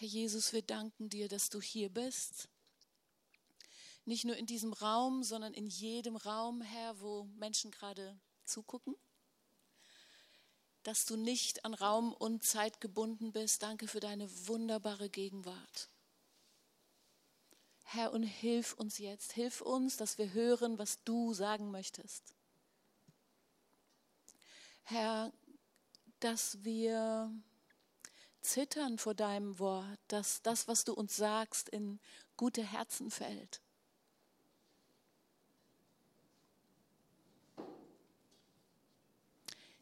Herr Jesus, wir danken dir, dass du hier bist. Nicht nur in diesem Raum, sondern in jedem Raum, Herr, wo Menschen gerade zugucken. Dass du nicht an Raum und Zeit gebunden bist. Danke für deine wunderbare Gegenwart. Herr, und hilf uns jetzt. Hilf uns, dass wir hören, was du sagen möchtest. Herr, dass wir zittern vor deinem Wort, dass das, was du uns sagst, in gute Herzen fällt.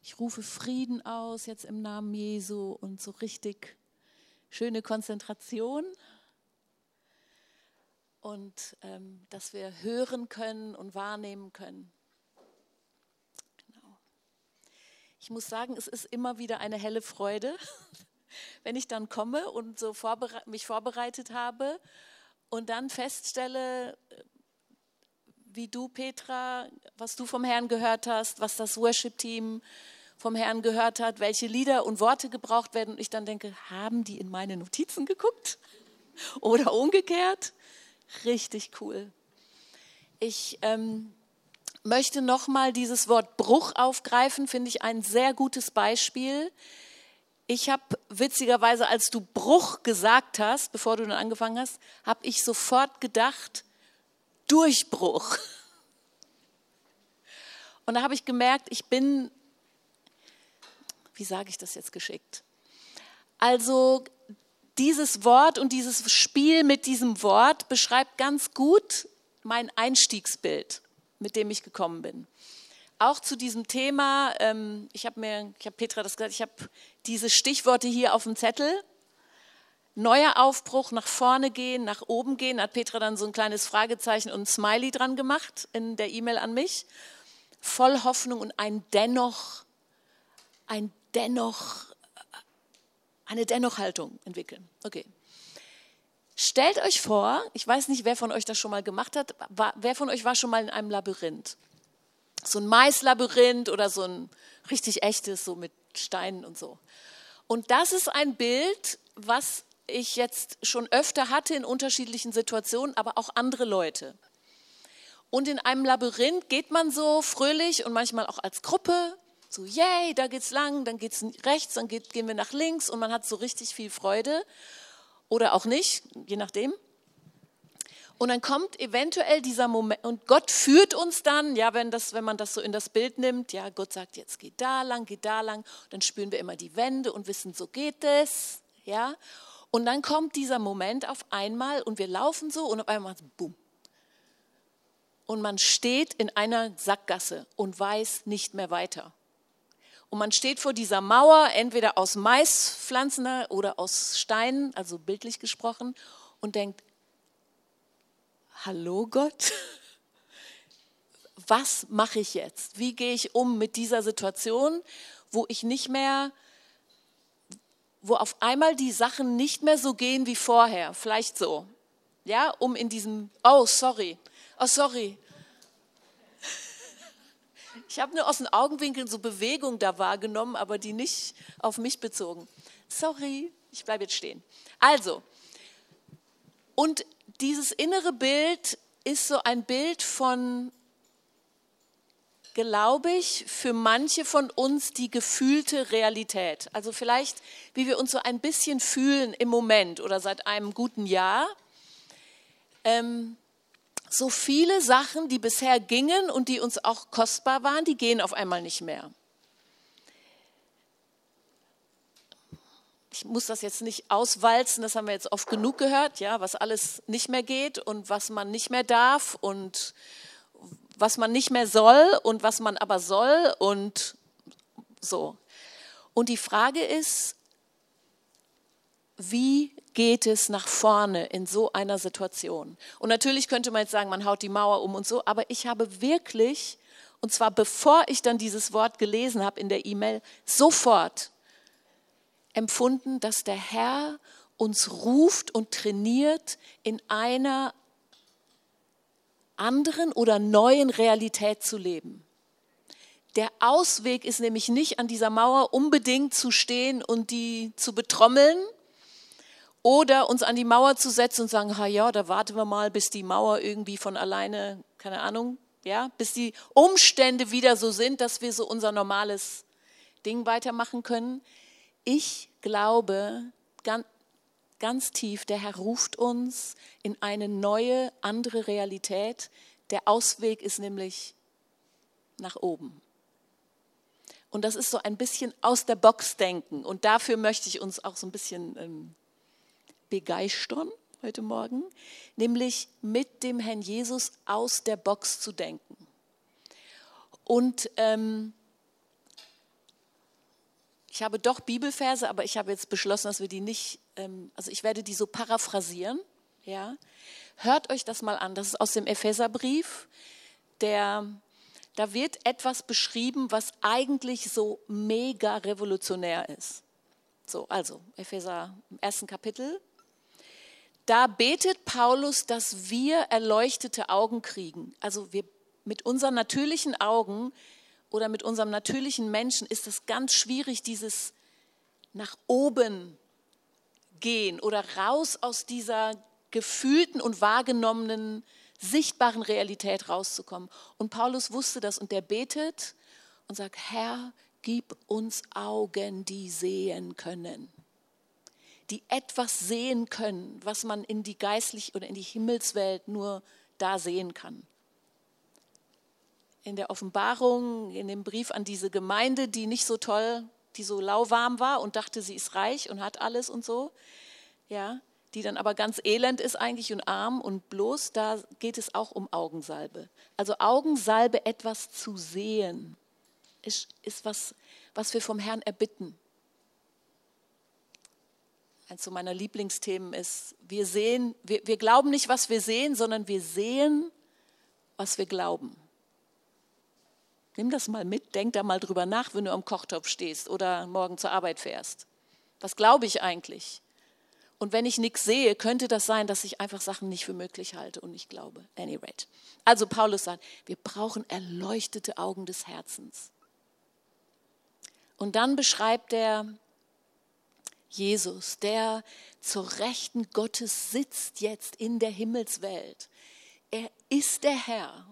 Ich rufe Frieden aus jetzt im Namen Jesu und so richtig schöne Konzentration und ähm, dass wir hören können und wahrnehmen können. Genau. Ich muss sagen, es ist immer wieder eine helle Freude, wenn ich dann komme und so vorbere mich vorbereitet habe und dann feststelle, wie du, Petra, was du vom Herrn gehört hast, was das Worship-Team vom Herrn gehört hat, welche Lieder und Worte gebraucht werden. Und ich dann denke, haben die in meine Notizen geguckt? Oder umgekehrt? Richtig cool. Ich ähm, möchte nochmal dieses Wort Bruch aufgreifen, finde ich ein sehr gutes Beispiel. Ich habe witzigerweise, als du Bruch gesagt hast, bevor du dann angefangen hast, habe ich sofort gedacht, Durchbruch. Und da habe ich gemerkt, ich bin, wie sage ich das jetzt geschickt? Also dieses Wort und dieses Spiel mit diesem Wort beschreibt ganz gut mein Einstiegsbild, mit dem ich gekommen bin auch zu diesem Thema, ähm, ich habe mir, ich habe Petra das gesagt, ich habe diese Stichworte hier auf dem Zettel. Neuer Aufbruch, nach vorne gehen, nach oben gehen, hat Petra dann so ein kleines Fragezeichen und ein Smiley dran gemacht in der E-Mail an mich. Voll Hoffnung und ein Dennoch, ein Dennoch, eine Dennoch-Haltung entwickeln. Okay. Stellt euch vor, ich weiß nicht, wer von euch das schon mal gemacht hat, wer von euch war schon mal in einem Labyrinth? So ein Maislabyrinth oder so ein richtig echtes, so mit Steinen und so. Und das ist ein Bild, was ich jetzt schon öfter hatte in unterschiedlichen Situationen, aber auch andere Leute. Und in einem Labyrinth geht man so fröhlich und manchmal auch als Gruppe, so, yay, da geht's lang, dann geht's rechts, dann geht, gehen wir nach links und man hat so richtig viel Freude. Oder auch nicht, je nachdem. Und dann kommt eventuell dieser Moment, und Gott führt uns dann, ja, wenn, das, wenn man das so in das Bild nimmt, ja, Gott sagt, jetzt geht da lang, geht da lang, dann spüren wir immer die Wände und wissen, so geht es, ja. Und dann kommt dieser Moment auf einmal und wir laufen so und auf einmal, boom. Und man steht in einer Sackgasse und weiß nicht mehr weiter. Und man steht vor dieser Mauer, entweder aus Maispflanzen oder aus Steinen, also bildlich gesprochen, und denkt, hallo Gott, was mache ich jetzt? Wie gehe ich um mit dieser Situation, wo ich nicht mehr, wo auf einmal die Sachen nicht mehr so gehen wie vorher, vielleicht so, ja, um in diesem, oh, sorry, oh, sorry. Ich habe nur aus den Augenwinkeln so Bewegung da wahrgenommen, aber die nicht auf mich bezogen. Sorry, ich bleibe jetzt stehen. Also, und dieses innere Bild ist so ein Bild von, glaube ich, für manche von uns die gefühlte Realität. Also vielleicht, wie wir uns so ein bisschen fühlen im Moment oder seit einem guten Jahr. Ähm, so viele Sachen, die bisher gingen und die uns auch kostbar waren, die gehen auf einmal nicht mehr. Ich muss das jetzt nicht auswalzen, das haben wir jetzt oft genug gehört, ja, was alles nicht mehr geht und was man nicht mehr darf und was man nicht mehr soll und was man aber soll und so. Und die Frage ist, wie geht es nach vorne in so einer Situation? Und natürlich könnte man jetzt sagen, man haut die Mauer um und so, aber ich habe wirklich, und zwar bevor ich dann dieses Wort gelesen habe in der E-Mail, sofort empfunden, dass der Herr uns ruft und trainiert, in einer anderen oder neuen Realität zu leben. Der Ausweg ist nämlich nicht an dieser Mauer unbedingt zu stehen und die zu betrommeln Oder uns an die Mauer zu setzen und sagen, ha ja, da warten wir mal, bis die Mauer irgendwie von alleine, keine Ahnung, ja, bis die Umstände wieder so sind, dass wir so unser normales Ding weitermachen können. Ich glaube ganz, ganz tief, der Herr ruft uns in eine neue, andere Realität. Der Ausweg ist nämlich nach oben. Und das ist so ein bisschen aus der Box denken. Und dafür möchte ich uns auch so ein bisschen ähm, begeistern heute Morgen, nämlich mit dem Herrn Jesus aus der Box zu denken. Und ähm, ich habe doch Bibelverse, aber ich habe jetzt beschlossen, dass wir die nicht, ähm, also ich werde die so paraphrasieren. Ja, hört euch das mal an. Das ist aus dem Epheserbrief. Der, da wird etwas beschrieben, was eigentlich so mega revolutionär ist. So, also Epheser im ersten Kapitel. Da betet Paulus, dass wir erleuchtete Augen kriegen. Also wir mit unseren natürlichen Augen oder mit unserem natürlichen Menschen ist es ganz schwierig, dieses nach oben gehen oder raus aus dieser gefühlten und wahrgenommenen, sichtbaren Realität rauszukommen. Und Paulus wusste das und der betet und sagt, Herr, gib uns Augen, die sehen können, die etwas sehen können, was man in die geistliche oder in die Himmelswelt nur da sehen kann in der Offenbarung, in dem Brief an diese Gemeinde, die nicht so toll, die so lauwarm war und dachte, sie ist reich und hat alles und so, ja, die dann aber ganz elend ist eigentlich und arm und bloß, da geht es auch um Augensalbe. Also Augensalbe, etwas zu sehen, ist, ist was, was wir vom Herrn erbitten. Eins meiner Lieblingsthemen ist, wir sehen, wir, wir glauben nicht, was wir sehen, sondern wir sehen, was wir glauben. Nimm das mal mit, denk da mal drüber nach, wenn du am Kochtopf stehst oder morgen zur Arbeit fährst. Was glaube ich eigentlich? Und wenn ich nichts sehe, könnte das sein, dass ich einfach Sachen nicht für möglich halte und nicht glaube. Any rate. Also Paulus sagt, wir brauchen erleuchtete Augen des Herzens. Und dann beschreibt er Jesus, der zur Rechten Gottes sitzt jetzt in der Himmelswelt. Er ist der Herr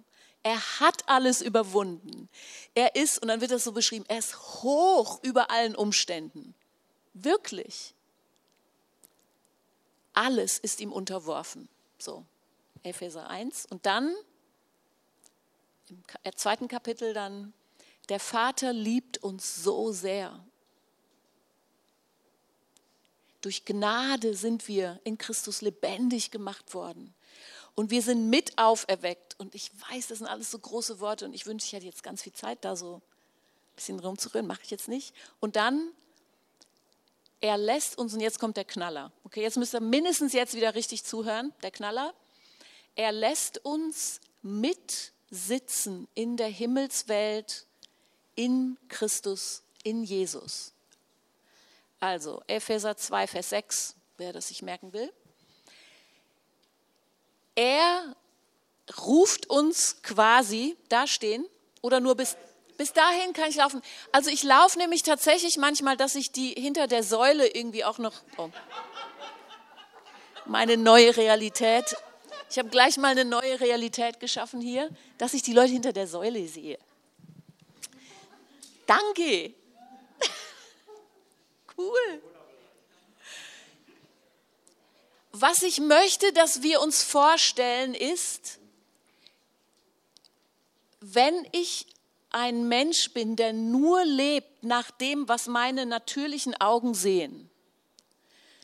er hat alles überwunden. Er ist, und dann wird das so beschrieben, er ist hoch über allen Umständen. Wirklich. Alles ist ihm unterworfen. So, Epheser 1. Und dann, im zweiten Kapitel dann, der Vater liebt uns so sehr. Durch Gnade sind wir in Christus lebendig gemacht worden. Und wir sind mit auferweckt. Und ich weiß, das sind alles so große Worte und ich wünsche, ich hätte jetzt ganz viel Zeit, da so ein bisschen rumzurühren. Mache ich jetzt nicht. Und dann, er lässt uns, und jetzt kommt der Knaller. Okay, jetzt müsst ihr mindestens jetzt wieder richtig zuhören, der Knaller. Er lässt uns mitsitzen in der Himmelswelt in Christus, in Jesus. Also Epheser 2, Vers 6, wer das sich merken will. Er ruft uns quasi da stehen oder nur bis, bis dahin kann ich laufen. Also ich laufe nämlich tatsächlich manchmal, dass ich die hinter der Säule irgendwie auch noch, oh, meine neue Realität. Ich habe gleich mal eine neue Realität geschaffen hier, dass ich die Leute hinter der Säule sehe. Danke. Cool. Was ich möchte, dass wir uns vorstellen, ist, wenn ich ein Mensch bin, der nur lebt nach dem, was meine natürlichen Augen sehen,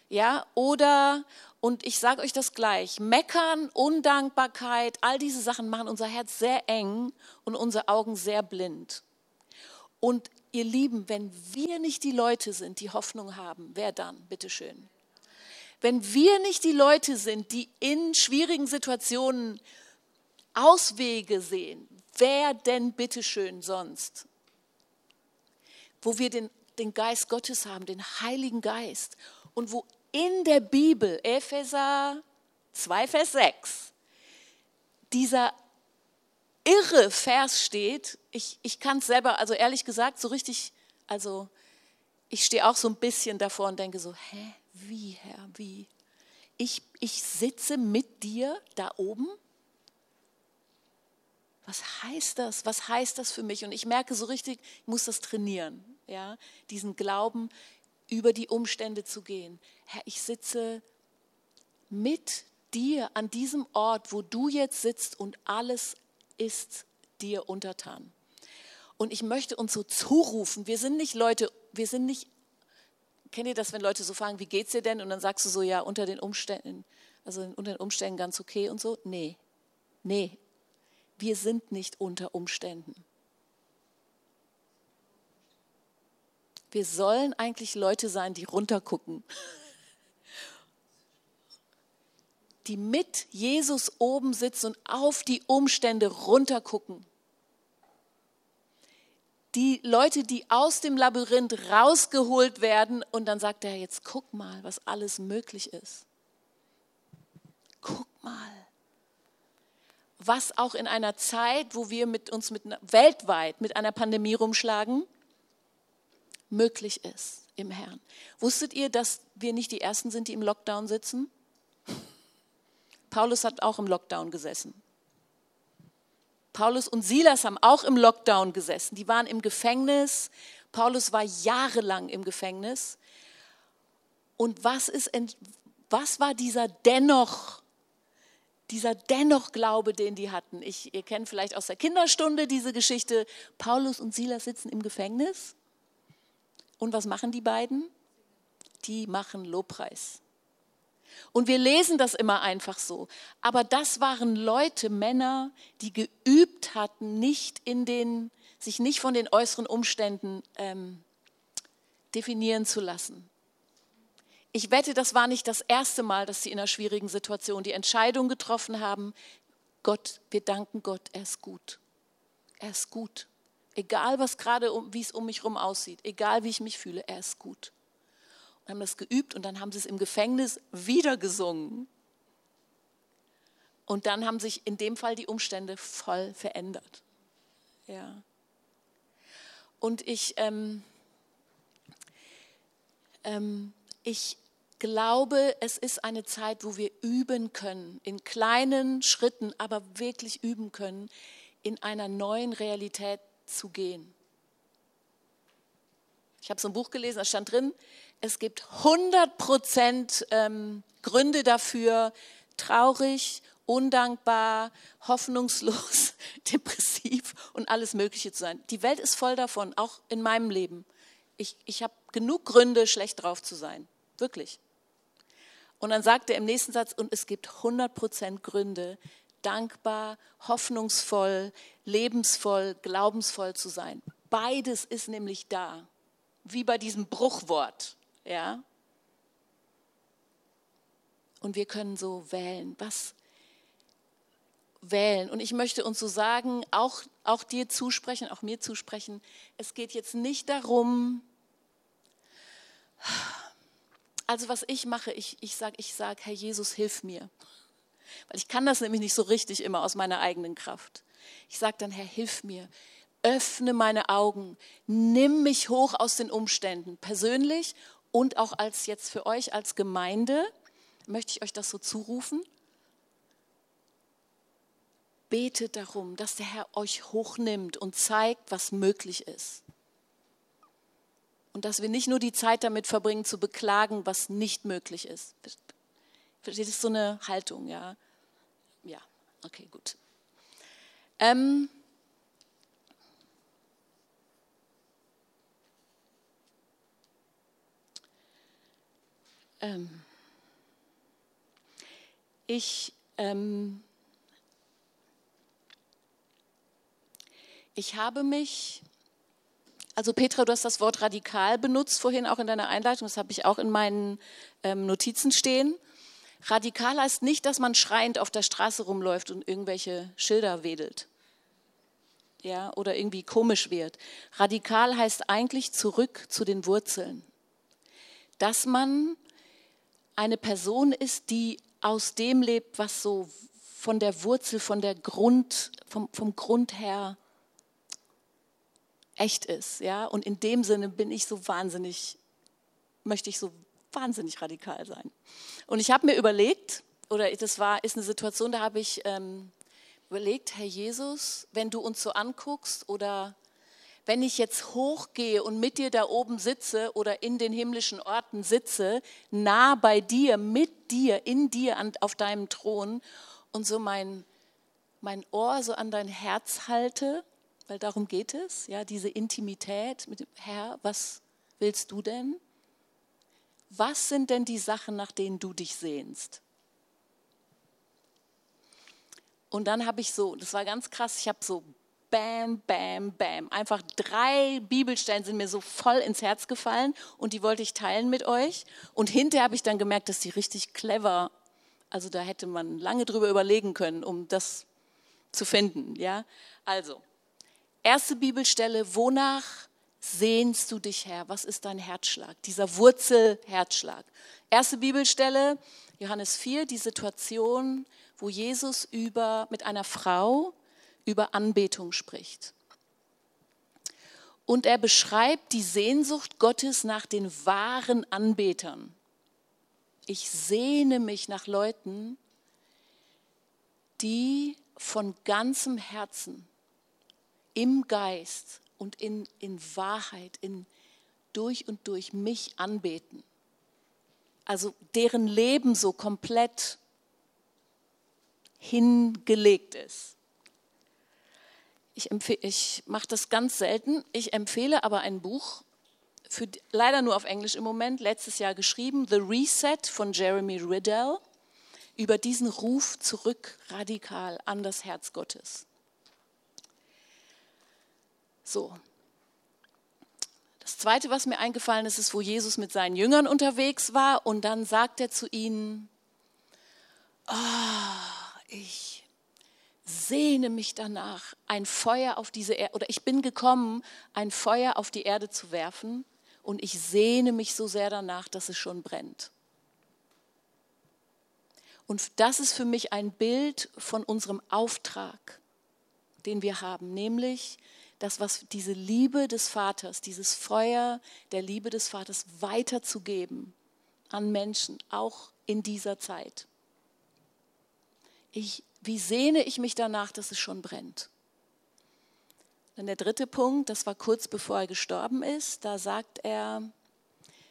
ja, oder, und ich sage euch das gleich, Meckern, Undankbarkeit, all diese Sachen machen unser Herz sehr eng und unsere Augen sehr blind. Und ihr Lieben, wenn wir nicht die Leute sind, die Hoffnung haben, wer dann, bitteschön? Wenn wir nicht die Leute sind, die in schwierigen Situationen Auswege sehen, wer denn bitteschön sonst? Wo wir den, den Geist Gottes haben, den Heiligen Geist und wo in der Bibel, Epheser 2, Vers 6, dieser irre Vers steht, ich, ich kann es selber, also ehrlich gesagt, so richtig, also ich stehe auch so ein bisschen davor und denke so, hä, wie, Herr, wie? ich, ich sitze mit dir da oben? Was heißt das? Was heißt das für mich? Und ich merke so richtig, ich muss das trainieren, ja, diesen Glauben über die Umstände zu gehen. Herr, ich sitze mit dir an diesem Ort, wo du jetzt sitzt und alles ist dir untertan. Und ich möchte uns so zurufen, wir sind nicht Leute, wir sind nicht, kennt ihr das, wenn Leute so fragen, wie geht's dir denn? Und dann sagst du so, ja, unter den Umständen, also unter den Umständen ganz okay und so. Nee, nee, wir sind nicht unter Umständen. Wir sollen eigentlich Leute sein, die runtergucken. Die mit Jesus oben sitzen und auf die Umstände runtergucken. Die Leute, die aus dem Labyrinth rausgeholt werden und dann sagt er, jetzt guck mal, was alles möglich ist. Guck mal was auch in einer Zeit, wo wir mit uns mit, weltweit mit einer Pandemie rumschlagen, möglich ist im Herrn. Wusstet ihr, dass wir nicht die Ersten sind, die im Lockdown sitzen? Paulus hat auch im Lockdown gesessen. Paulus und Silas haben auch im Lockdown gesessen. Die waren im Gefängnis. Paulus war jahrelang im Gefängnis. Und was, ist, was war dieser dennoch, dieser dennoch Glaube, den die hatten? Ich, ihr kennt vielleicht aus der Kinderstunde diese Geschichte. Paulus und Silas sitzen im Gefängnis und was machen die beiden? Die machen Lobpreis. Und wir lesen das immer einfach so. Aber das waren Leute, Männer, die geübt hatten, nicht in den, sich nicht von den äußeren Umständen ähm, definieren zu lassen. Ich wette, das war nicht das erste Mal, dass sie in einer schwierigen Situation die Entscheidung getroffen haben, Gott, wir danken Gott, er ist gut. Er ist gut. Egal was gerade, wie es um mich herum aussieht, egal wie ich mich fühle, er ist gut. Haben das geübt und dann haben sie es im Gefängnis wieder gesungen. Und dann haben sich in dem Fall die Umstände voll verändert. Ja. Und ich, ähm, ähm, ich glaube, es ist eine Zeit, wo wir üben können, in kleinen Schritten, aber wirklich üben können, in einer neuen Realität zu gehen. Ich habe so ein Buch gelesen, da stand drin, es gibt 100 Prozent ähm, Gründe dafür, traurig, undankbar, hoffnungslos, depressiv und alles Mögliche zu sein. Die Welt ist voll davon, auch in meinem Leben. Ich, ich habe genug Gründe, schlecht drauf zu sein. Wirklich. Und dann sagt er im nächsten Satz, und es gibt 100 Prozent Gründe, dankbar, hoffnungsvoll, lebensvoll, glaubensvoll zu sein. Beides ist nämlich da, wie bei diesem Bruchwort, ja. Und wir können so wählen, was wählen. Und ich möchte uns so sagen, auch, auch dir zusprechen, auch mir zusprechen, es geht jetzt nicht darum, also was ich mache, ich, ich sage, ich sag, Herr Jesus, hilf mir. Weil ich kann das nämlich nicht so richtig immer aus meiner eigenen Kraft. Ich sage dann, Herr, hilf mir. Öffne meine Augen. Nimm mich hoch aus den Umständen. Persönlich und auch als jetzt für euch als Gemeinde möchte ich euch das so zurufen. Betet darum, dass der Herr euch hochnimmt und zeigt, was möglich ist. Und dass wir nicht nur die Zeit damit verbringen, zu beklagen, was nicht möglich ist. Versteht, das ist so eine Haltung, ja. Ja, okay, gut. Ähm, ähm, ich, ähm, ich habe mich, also Petra, du hast das Wort radikal benutzt vorhin auch in deiner Einleitung, das habe ich auch in meinen ähm, Notizen stehen. Radikal heißt nicht, dass man schreiend auf der Straße rumläuft und irgendwelche Schilder wedelt. Ja, oder irgendwie komisch wird. Radikal heißt eigentlich zurück zu den Wurzeln. Dass man eine Person ist, die aus dem lebt, was so von der Wurzel, von der Grund, vom, vom Grund her echt ist. Ja? Und in dem Sinne bin ich so wahnsinnig, möchte ich so wahnsinnig radikal sein. Und ich habe mir überlegt, oder das war, ist eine Situation, da habe ich ähm, überlegt, Herr Jesus, wenn du uns so anguckst oder wenn ich jetzt hochgehe und mit dir da oben sitze oder in den himmlischen Orten sitze, nah bei dir, mit dir, in dir, an, auf deinem Thron und so mein, mein Ohr so an dein Herz halte, weil darum geht es, ja, diese Intimität mit dem Herr, was willst du denn? Was sind denn die Sachen, nach denen du dich sehnst? Und dann habe ich so, das war ganz krass, ich habe so bam, bam, bam. Einfach drei Bibelstellen sind mir so voll ins Herz gefallen und die wollte ich teilen mit euch. Und hinterher habe ich dann gemerkt, dass die richtig clever, also da hätte man lange drüber überlegen können, um das zu finden. Ja, also erste Bibelstelle: Wonach sehnst du dich, Herr? Was ist dein Herzschlag? Dieser Wurzelherzschlag. Erste Bibelstelle, Johannes 4, die Situation, wo Jesus über, mit einer Frau über Anbetung spricht. Und er beschreibt die Sehnsucht Gottes nach den wahren Anbetern. Ich sehne mich nach Leuten, die von ganzem Herzen im Geist und in, in Wahrheit, in durch und durch mich anbeten. Also deren Leben so komplett hingelegt ist. Ich, ich mache das ganz selten. Ich empfehle aber ein Buch, für, leider nur auf Englisch im Moment, letztes Jahr geschrieben, The Reset von Jeremy Riddell, über diesen Ruf zurück radikal an das Herz Gottes. So. Das zweite, was mir eingefallen ist, ist, wo Jesus mit seinen Jüngern unterwegs war und dann sagt er zu ihnen, oh, ich sehne mich danach, ein Feuer auf diese Erde, oder ich bin gekommen, ein Feuer auf die Erde zu werfen und ich sehne mich so sehr danach, dass es schon brennt. Und das ist für mich ein Bild von unserem Auftrag, den wir haben, nämlich das, was diese Liebe des Vaters, dieses Feuer der Liebe des Vaters weiterzugeben an Menschen, auch in dieser Zeit. Ich wie sehne ich mich danach, dass es schon brennt. Dann der dritte Punkt, das war kurz bevor er gestorben ist, da sagt er,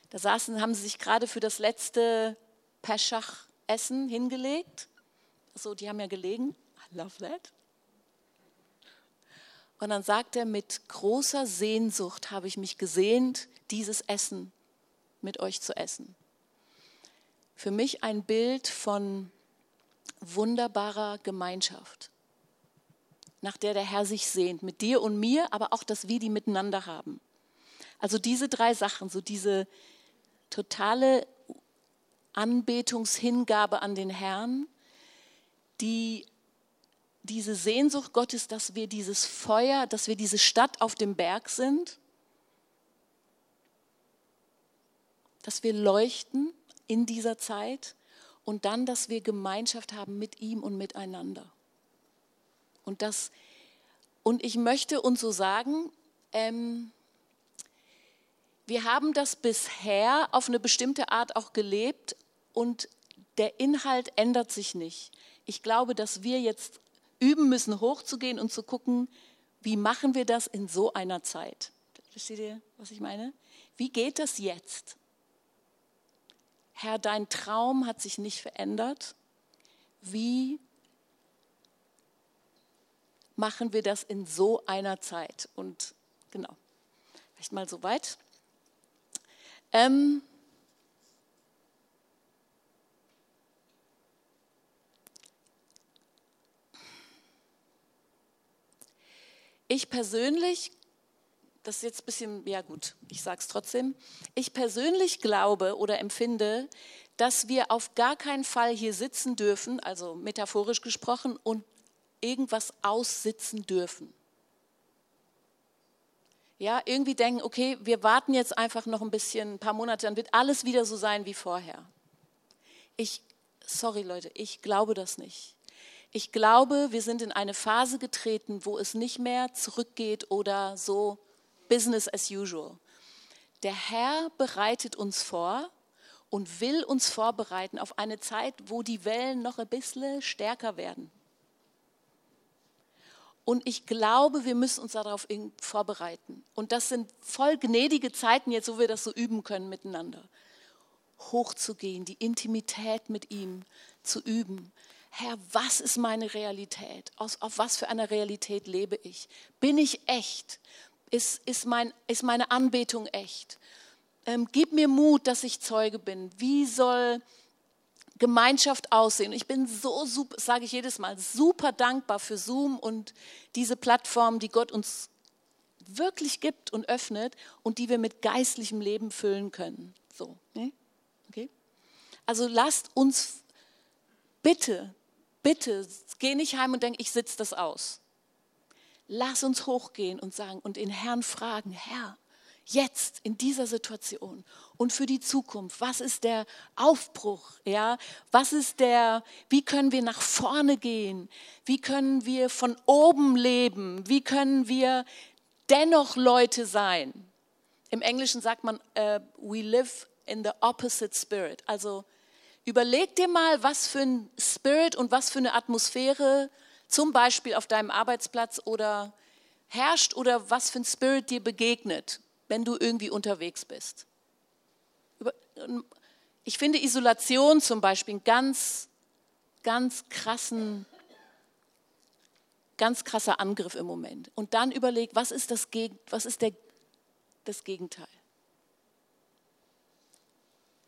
da saßen, haben sie sich gerade für das letzte Peschach-Essen hingelegt. So, die haben ja gelegen. I love that. Und dann sagt er, mit großer Sehnsucht habe ich mich gesehnt, dieses Essen mit euch zu essen. Für mich ein Bild von wunderbarer Gemeinschaft, nach der der Herr sich sehnt, mit dir und mir, aber auch, dass wir die miteinander haben. Also diese drei Sachen, so diese totale Anbetungshingabe an den Herrn, die diese Sehnsucht Gottes, dass wir dieses Feuer, dass wir diese Stadt auf dem Berg sind, dass wir leuchten in dieser Zeit und dann, dass wir Gemeinschaft haben mit ihm und miteinander. Und, das, und ich möchte uns so sagen, ähm, wir haben das bisher auf eine bestimmte Art auch gelebt und der Inhalt ändert sich nicht. Ich glaube, dass wir jetzt üben müssen, hochzugehen und zu gucken, wie machen wir das in so einer Zeit. Versteht ihr, was ich meine? Wie geht das jetzt? Herr, dein Traum hat sich nicht verändert. Wie machen wir das in so einer Zeit? Und genau, vielleicht mal so weit. Ähm, ich persönlich das ist jetzt ein bisschen, ja gut, ich sage es trotzdem. Ich persönlich glaube oder empfinde, dass wir auf gar keinen Fall hier sitzen dürfen, also metaphorisch gesprochen, und irgendwas aussitzen dürfen. Ja, irgendwie denken, okay, wir warten jetzt einfach noch ein bisschen, ein paar Monate, dann wird alles wieder so sein wie vorher. Ich, sorry Leute, ich glaube das nicht. Ich glaube, wir sind in eine Phase getreten, wo es nicht mehr zurückgeht oder so Business as usual. Der Herr bereitet uns vor und will uns vorbereiten auf eine Zeit, wo die Wellen noch ein bisschen stärker werden. Und ich glaube, wir müssen uns darauf vorbereiten. Und das sind voll gnädige Zeiten jetzt, wo wir das so üben können miteinander. Hochzugehen, die Intimität mit ihm zu üben. Herr, was ist meine Realität? Aus, auf was für einer Realität lebe ich? Bin ich echt? Ist, ist, mein, ist meine Anbetung echt? Ähm, gib mir Mut, dass ich Zeuge bin. Wie soll Gemeinschaft aussehen. Ich bin so super, sage ich jedes Mal, super dankbar für Zoom und diese Plattform, die Gott uns wirklich gibt und öffnet und die wir mit geistlichem Leben füllen können. So, ne? okay? Also lasst uns bitte, bitte, geh nicht heim und denk, ich sitze das aus. Lass uns hochgehen und sagen und den Herrn fragen, Herr, jetzt in dieser Situation und für die Zukunft? Was ist der Aufbruch? Ja, was ist der, wie können wir nach vorne gehen? Wie können wir von oben leben? Wie können wir dennoch Leute sein? Im Englischen sagt man, uh, we live in the opposite spirit. Also überleg dir mal, was für ein Spirit und was für eine Atmosphäre zum Beispiel auf deinem Arbeitsplatz oder herrscht oder was für ein Spirit dir begegnet wenn du irgendwie unterwegs bist. Ich finde Isolation zum Beispiel einen ganz, ganz krassen, ganz krasser Angriff im Moment. Und dann überleg, was ist das, was ist der, das Gegenteil?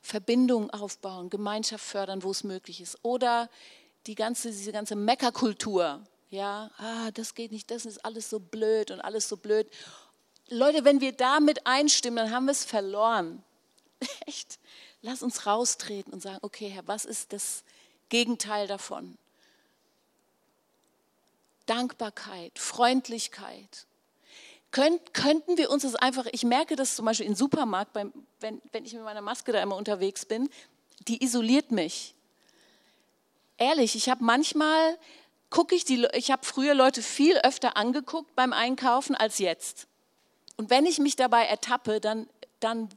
Verbindung aufbauen, Gemeinschaft fördern, wo es möglich ist. Oder die ganze, diese ganze Meckerkultur. Ja, ah, das geht nicht, das ist alles so blöd und alles so blöd. Leute, wenn wir damit einstimmen, dann haben wir es verloren. Echt? Lass uns raustreten und sagen, okay, Herr, was ist das Gegenteil davon? Dankbarkeit, Freundlichkeit. Könnt, könnten wir uns das einfach, ich merke das zum Beispiel im Supermarkt, beim, wenn, wenn ich mit meiner Maske da immer unterwegs bin, die isoliert mich. Ehrlich, ich habe manchmal, gucke ich die, ich habe früher Leute viel öfter angeguckt beim Einkaufen als jetzt. Und wenn ich mich dabei ertappe, dann, dann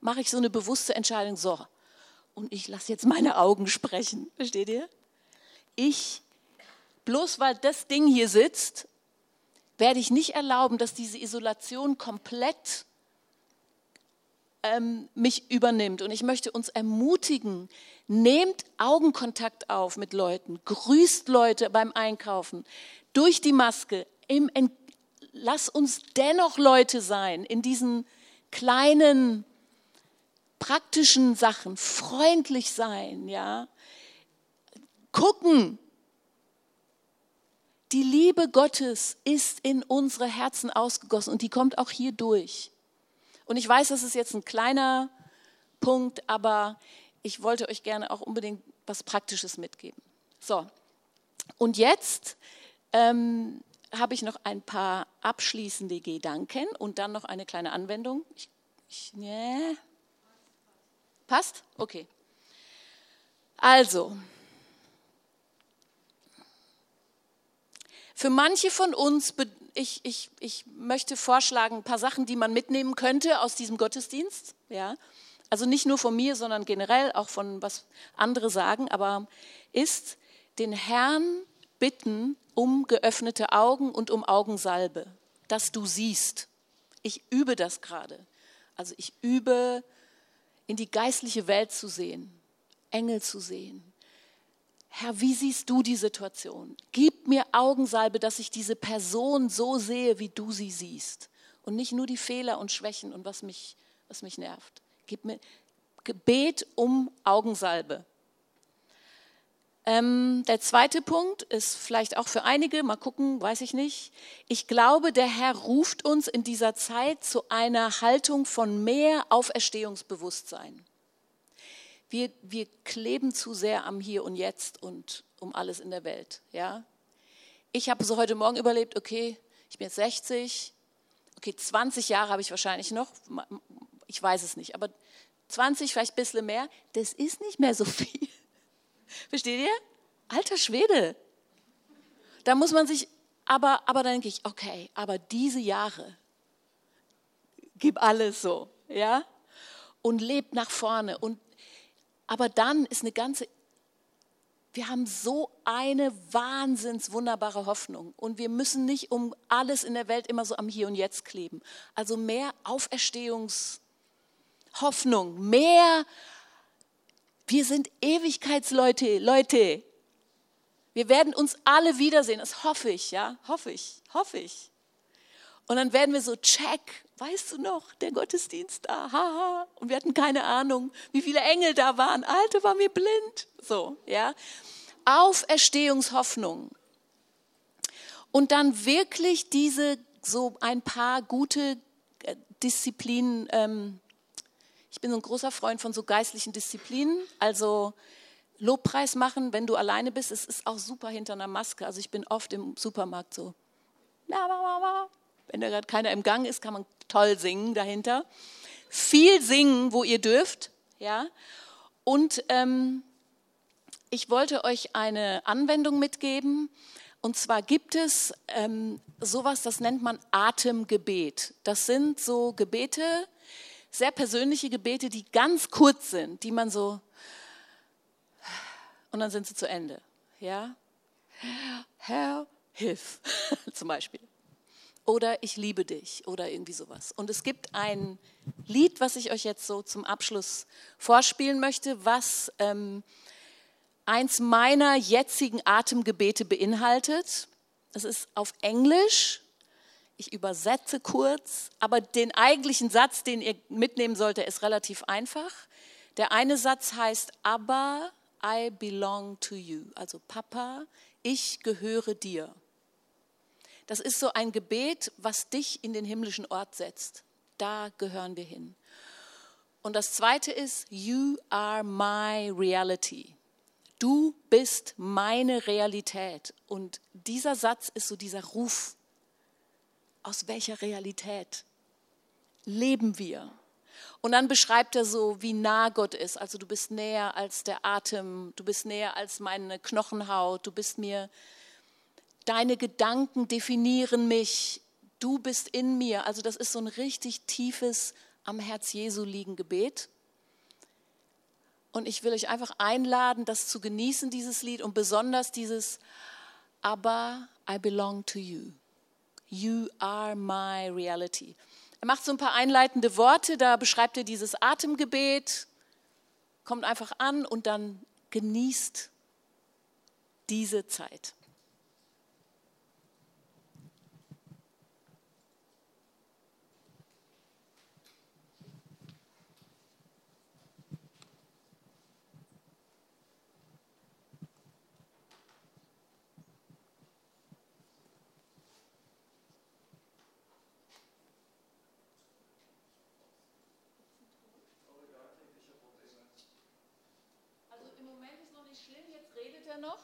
mache ich so eine bewusste Entscheidung, so, und ich lasse jetzt meine Augen sprechen. Versteht ihr? Ich, bloß weil das Ding hier sitzt, werde ich nicht erlauben, dass diese Isolation komplett ähm, mich übernimmt. Und ich möchte uns ermutigen, nehmt Augenkontakt auf mit Leuten, grüßt Leute beim Einkaufen, durch die Maske, im, lass uns dennoch Leute sein in diesen kleinen praktischen Sachen, freundlich sein, ja. Gucken. Die Liebe Gottes ist in unsere Herzen ausgegossen und die kommt auch hier durch. Und ich weiß, das ist jetzt ein kleiner Punkt, aber ich wollte euch gerne auch unbedingt was Praktisches mitgeben. So, und jetzt ähm, habe ich noch ein paar abschließende Gedanken und dann noch eine kleine Anwendung. Ich, ich, nee. Passt? Okay. Also, für manche von uns, ich, ich, ich möchte vorschlagen, ein paar Sachen, die man mitnehmen könnte aus diesem Gottesdienst. Ja? Also nicht nur von mir, sondern generell auch von was andere sagen, aber ist den Herrn bitten, um geöffnete Augen und um Augensalbe, dass du siehst. Ich übe das gerade. Also ich übe, in die geistliche Welt zu sehen, Engel zu sehen. Herr, wie siehst du die Situation? Gib mir Augensalbe, dass ich diese Person so sehe, wie du sie siehst. Und nicht nur die Fehler und Schwächen und was mich, was mich nervt. Gib mir Gebet um Augensalbe. Ähm, der zweite Punkt ist vielleicht auch für einige, mal gucken, weiß ich nicht. Ich glaube, der Herr ruft uns in dieser Zeit zu einer Haltung von mehr Auferstehungsbewusstsein. Wir, wir kleben zu sehr am Hier und Jetzt und um alles in der Welt. Ja? Ich habe so heute Morgen überlebt, okay, ich bin jetzt 60, okay, 20 Jahre habe ich wahrscheinlich noch, ich weiß es nicht, aber 20, vielleicht ein bisschen mehr, das ist nicht mehr so viel. Versteht ihr? Alter Schwede. Da muss man sich, aber, aber dann denke ich, okay, aber diese Jahre, gib alles so, ja? Und lebt nach vorne und Aber dann ist eine ganze, wir haben so eine wahnsinns wunderbare Hoffnung und wir müssen nicht um alles in der Welt immer so am Hier und Jetzt kleben. Also mehr Auferstehungshoffnung, mehr, wir sind Ewigkeitsleute, Leute. Wir werden uns alle wiedersehen, das hoffe ich, ja, hoffe ich, hoffe ich. Und dann werden wir so, check, weißt du noch, der Gottesdienst da, haha. Und wir hatten keine Ahnung, wie viele Engel da waren. Alte war mir blind. So, ja. Auferstehungshoffnung. Und dann wirklich diese, so ein paar gute äh, Disziplinen. Ähm, ich bin so ein großer Freund von so geistlichen Disziplinen. Also, Lobpreis machen, wenn du alleine bist, es ist auch super hinter einer Maske. Also ich bin oft im Supermarkt so, wenn da gerade keiner im Gang ist, kann man toll singen dahinter. Viel singen, wo ihr dürft, ja. Und ähm, ich wollte euch eine Anwendung mitgeben. Und zwar gibt es ähm, sowas, das nennt man Atemgebet. Das sind so Gebete, sehr persönliche Gebete, die ganz kurz sind, die man so und dann sind sie zu Ende. Ja? Herr, hilf, zum Beispiel oder ich liebe dich oder irgendwie sowas. Und es gibt ein Lied, was ich euch jetzt so zum Abschluss vorspielen möchte, was ähm, eins meiner jetzigen Atemgebete beinhaltet. Es ist auf Englisch. Ich übersetze kurz, aber den eigentlichen Satz, den ihr mitnehmen solltet, ist relativ einfach. Der eine Satz heißt, aber I belong to you. Also Papa, ich gehöre dir. Das ist so ein Gebet, was dich in den himmlischen Ort setzt. Da gehören wir hin. Und das zweite ist, You are my reality. Du bist meine Realität. Und dieser Satz ist so dieser Ruf. Aus welcher Realität leben wir? Und dann beschreibt er so, wie nah Gott ist. Also du bist näher als der Atem, du bist näher als meine Knochenhaut, du bist mir deine Gedanken definieren mich, du bist in mir. Also das ist so ein richtig tiefes am Herz Jesu liegen Gebet. Und ich will euch einfach einladen, das zu genießen, dieses Lied und besonders dieses Aber I belong to you. You are my reality. Er macht so ein paar einleitende Worte, da beschreibt er dieses Atemgebet, kommt einfach an und dann genießt diese Zeit. Noch?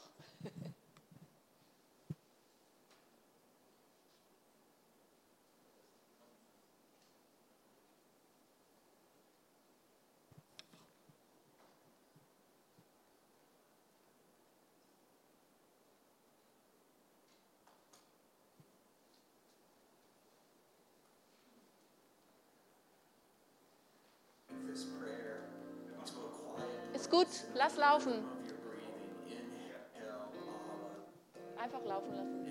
Ist gut, lass laufen. Einfach laufen lassen.